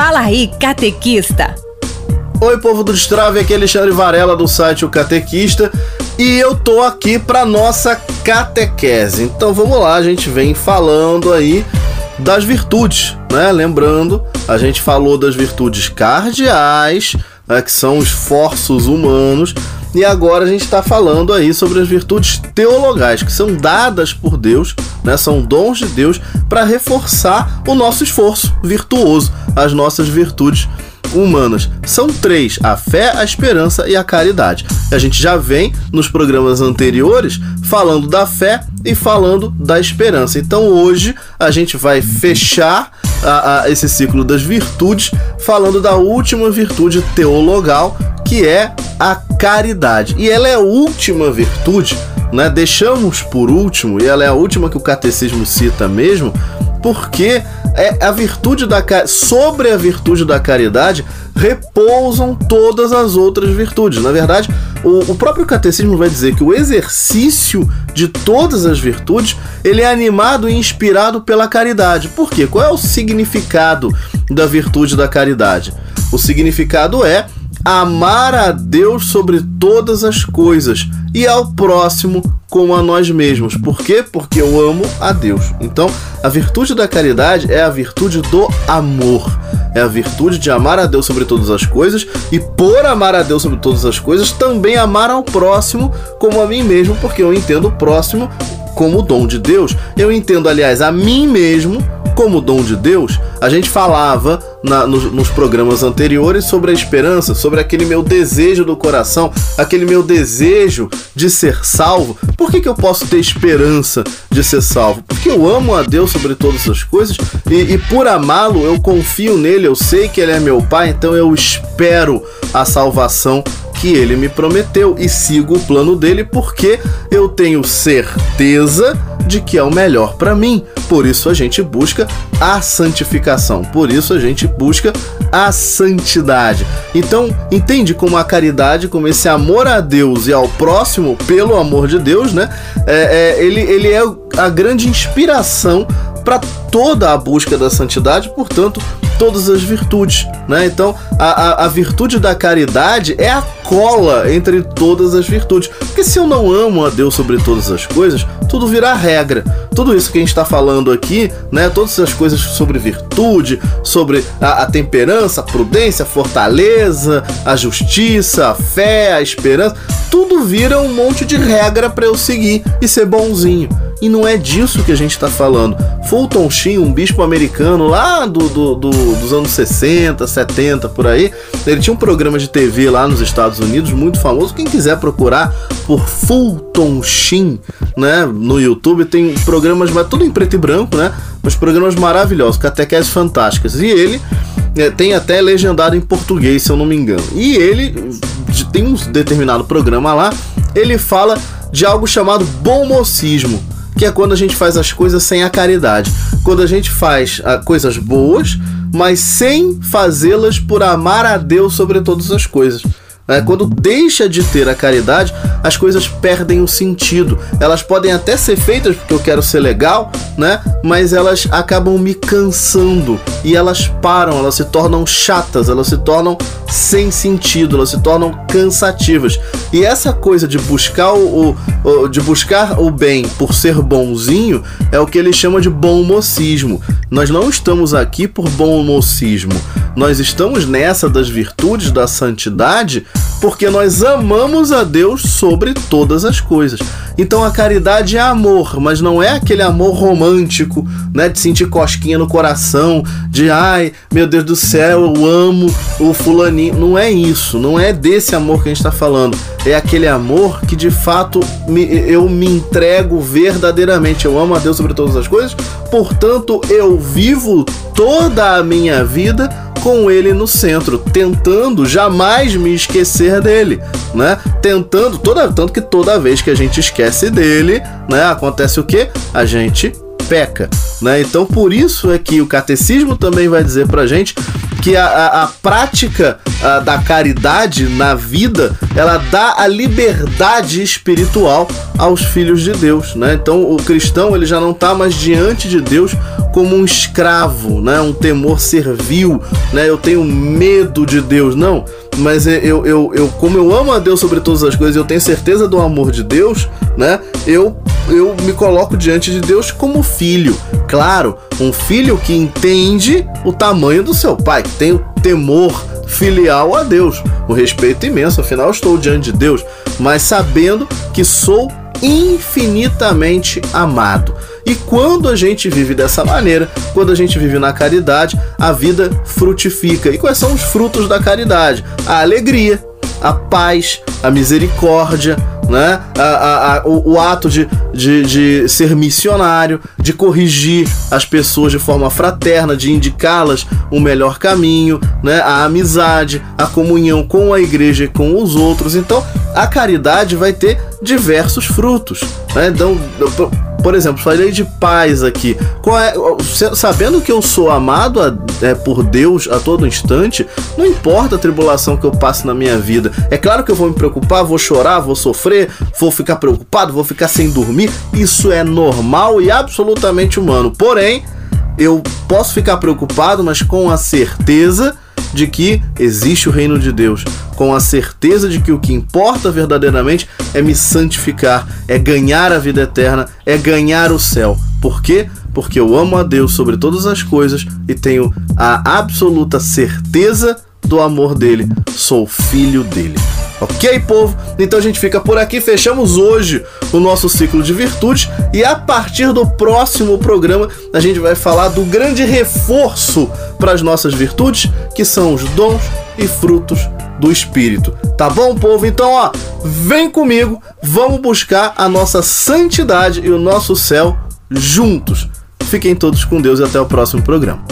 Fala aí, catequista! Oi, povo do Destrave, aqui é Alexandre Varela do site O Catequista e eu tô aqui para nossa catequese. Então vamos lá, a gente vem falando aí das virtudes, né? Lembrando, a gente falou das virtudes cardeais, né, que são os esforços humanos, e agora a gente está falando aí sobre as virtudes teologais, que são dadas por Deus, né, são dons de Deus para reforçar o nosso esforço virtuoso, as nossas virtudes humanas. São três: a fé, a esperança e a caridade. A gente já vem nos programas anteriores falando da fé e falando da esperança. Então hoje a gente vai fechar a, a, esse ciclo das virtudes falando da última virtude teologal que é a caridade. E ela é a última virtude, né? Deixamos por último, e ela é a última que o catecismo cita mesmo, porque é a virtude da sobre a virtude da caridade repousam todas as outras virtudes. Na verdade, o, o, próprio catecismo vai dizer que o exercício de todas as virtudes ele é animado e inspirado pela caridade. Por quê? Qual é o significado da virtude da caridade? O significado é amar a Deus sobre todas as coisas e ao próximo como a nós mesmos. Por quê? Porque eu amo a Deus. Então, a virtude da caridade é a virtude do amor. É a virtude de amar a Deus sobre todas as coisas e, por amar a Deus sobre todas as coisas, também amar ao próximo como a mim mesmo, porque eu entendo o próximo como dom de Deus. Eu entendo, aliás, a mim mesmo como dom de Deus, a gente falava na, nos, nos, programas anteriores sobre a esperança, sobre aquele meu desejo do coração, aquele meu desejo de ser salvo. Por que, que eu posso ter esperança de ser salvo? Porque eu amo a Deus sobre todas as coisas e, e por amá-lo eu confio nele, eu sei que ele é meu pai, então eu espero a salvação que ele me prometeu e sigo o plano dele porque eu tenho certeza de que é o melhor para mim. Por isso a gente busca a santificação, por isso a gente busca a santidade. Então, entende como a caridade, como esse amor a Deus e ao próximo pelo amor de Deus, né? É, é, ele, ele é a grande inspiração para toda a busca da santidade, portanto, todas as virtudes, né? Então, a, a, a, virtude da caridade é a cola entre todas as virtudes. Porque se eu não amo a Deus sobre todas as coisas, tudo virá regra. Tudo isso que a gente está falando aqui, né? Todas essas coisas sobre virtude, sobre a, a temperança, a prudência, a fortaleza, a justiça, a fé, a esperança, tudo vira um monte de regra para eu seguir e ser bonzinho. E não é disso que a gente está falando. Fulton Sheen, um bispo americano lá do, do, do, dos anos 60, 70, por aí, ele tinha um programa de TV lá nos Estados Unidos muito famoso. Quem quiser procurar por Fulton Sheen, né, no YouTube, tem programas, mas tudo em preto e branco, né? Mas programas maravilhosos, catequeses fantásticas. E ele é, tem até legendado em português, se eu não me engano. E ele tem um determinado programa lá, ele fala de algo chamado bom mocismo que é quando a gente faz as coisas sem a caridade. Quando a gente faz ah, coisas boas, mas sem fazê-las por amar a Deus sobre todas as coisas. Né? Quando deixa de ter a caridade, as coisas perdem o sentido. Elas podem até ser feitas porque eu quero ser legal, né? Mas elas acabam me cansando e elas param, elas se tornam chatas, elas se tornam sem sentido, elas se tornam cansativas. E essa coisa de buscar o, o de buscar o bem por ser bonzinho é o que ele chama de bom mocismo. Nós não estamos aqui por bom mocismo. Nós estamos nessa das virtudes da santidade porque nós amamos a Deus sobre todas as coisas. Então a caridade é amor, mas não é aquele amor romântico, né, de sentir cosquinha no coração, de ai, meu Deus do céu, eu amo o fulaninho. Não é isso, não é desse amor que a gente está falando. É aquele amor que de fato me, eu me entrego verdadeiramente. Eu amo a Deus sobre todas as coisas, portanto eu vivo toda a minha vida com ele no centro, tentando jamais me esquecer dele, né? Tentando toda tanto que toda vez que a gente esquece dele, né, acontece o que? A gente peca, né? Então por isso é que o catecismo também vai dizer pra gente que a, a, a prática a, da caridade na vida ela dá a liberdade espiritual aos filhos de Deus, né? Então o cristão ele já não está mais diante de Deus como um escravo, né? Um temor servil, né? Eu tenho medo de Deus, não. Mas eu, eu, eu, como eu amo a Deus sobre todas as coisas, eu tenho certeza do amor de Deus, né? Eu, eu me coloco diante de Deus como filho. Claro, um filho que entende o tamanho do seu pai, que tem o temor filial a Deus, o respeito imenso, afinal estou diante de Deus, mas sabendo que sou infinitamente amado. E quando a gente vive dessa maneira, quando a gente vive na caridade, a vida frutifica. E quais são os frutos da caridade? A alegria, a paz, a misericórdia, né? A, a, a, o, o, ato de, de, de, ser missionário, de corrigir as pessoas de forma fraterna, de indicá-las o melhor caminho, né? a amizade, a comunhão com a igreja e com os outros. Então, a caridade vai ter diversos frutos. Né? Então, por exemplo, falei de paz aqui. É, sabendo que eu sou amado a, é, por Deus a todo instante, não importa a tribulação que eu passe na minha vida. É claro que eu vou me preocupar, vou chorar, vou sofrer, vou ficar preocupado, vou ficar sem dormir. Isso é normal e absolutamente humano. Porém, eu posso ficar preocupado, mas com a certeza de que existe o reino de Deus, com a certeza de que o que importa verdadeiramente é me santificar, é ganhar a vida eterna, é ganhar o céu. Por quê? Porque eu amo a Deus sobre todas as coisas e tenho a absoluta certeza do amor dele. Sou filho dele. Ok, povo? Então a gente fica por aqui. Fechamos hoje o nosso ciclo de virtudes e a partir do próximo programa a gente vai falar do grande reforço para as nossas virtudes, que são os dons e frutos do Espírito. Tá bom, povo? Então, ó, vem comigo, vamos buscar a nossa santidade e o nosso céu juntos. Fiquem todos com Deus e até o próximo programa.